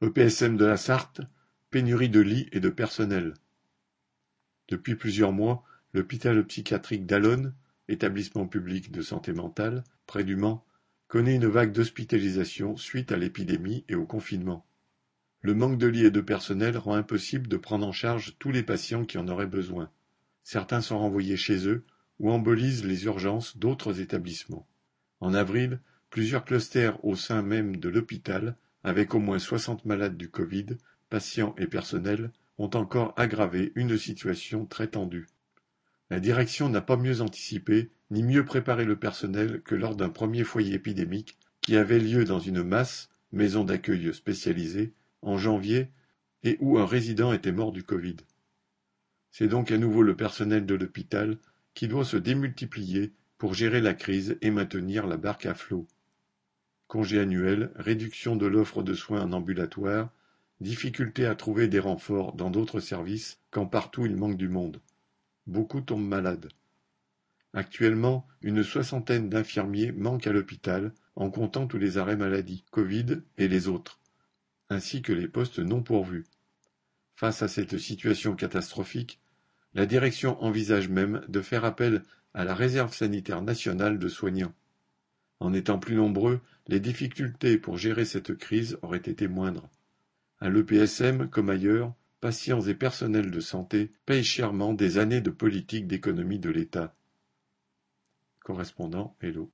EPSM de la Sarthe, pénurie de lits et de personnel. Depuis plusieurs mois, l'hôpital psychiatrique d'Allonne, établissement public de santé mentale, près du Mans, connaît une vague d'hospitalisation suite à l'épidémie et au confinement. Le manque de lits et de personnel rend impossible de prendre en charge tous les patients qui en auraient besoin. Certains sont renvoyés chez eux ou embolisent les urgences d'autres établissements. En avril, plusieurs clusters au sein même de l'hôpital avec au moins soixante malades du Covid, patients et personnel, ont encore aggravé une situation très tendue. La direction n'a pas mieux anticipé ni mieux préparé le personnel que lors d'un premier foyer épidémique qui avait lieu dans une masse, maison d'accueil spécialisée, en janvier et où un résident était mort du Covid. C'est donc à nouveau le personnel de l'hôpital qui doit se démultiplier pour gérer la crise et maintenir la barque à flot. Congés annuels, réduction de l'offre de soins en ambulatoire, difficulté à trouver des renforts dans d'autres services quand partout il manque du monde. Beaucoup tombent malades. Actuellement, une soixantaine d'infirmiers manquent à l'hôpital en comptant tous les arrêts maladie, Covid et les autres, ainsi que les postes non pourvus. Face à cette situation catastrophique, la direction envisage même de faire appel à la réserve sanitaire nationale de soignants. En étant plus nombreux, les difficultés pour gérer cette crise auraient été moindres. À l'EPSM, comme ailleurs, patients et personnels de santé payent chèrement des années de politique d'économie de l'État. Correspondant Hello.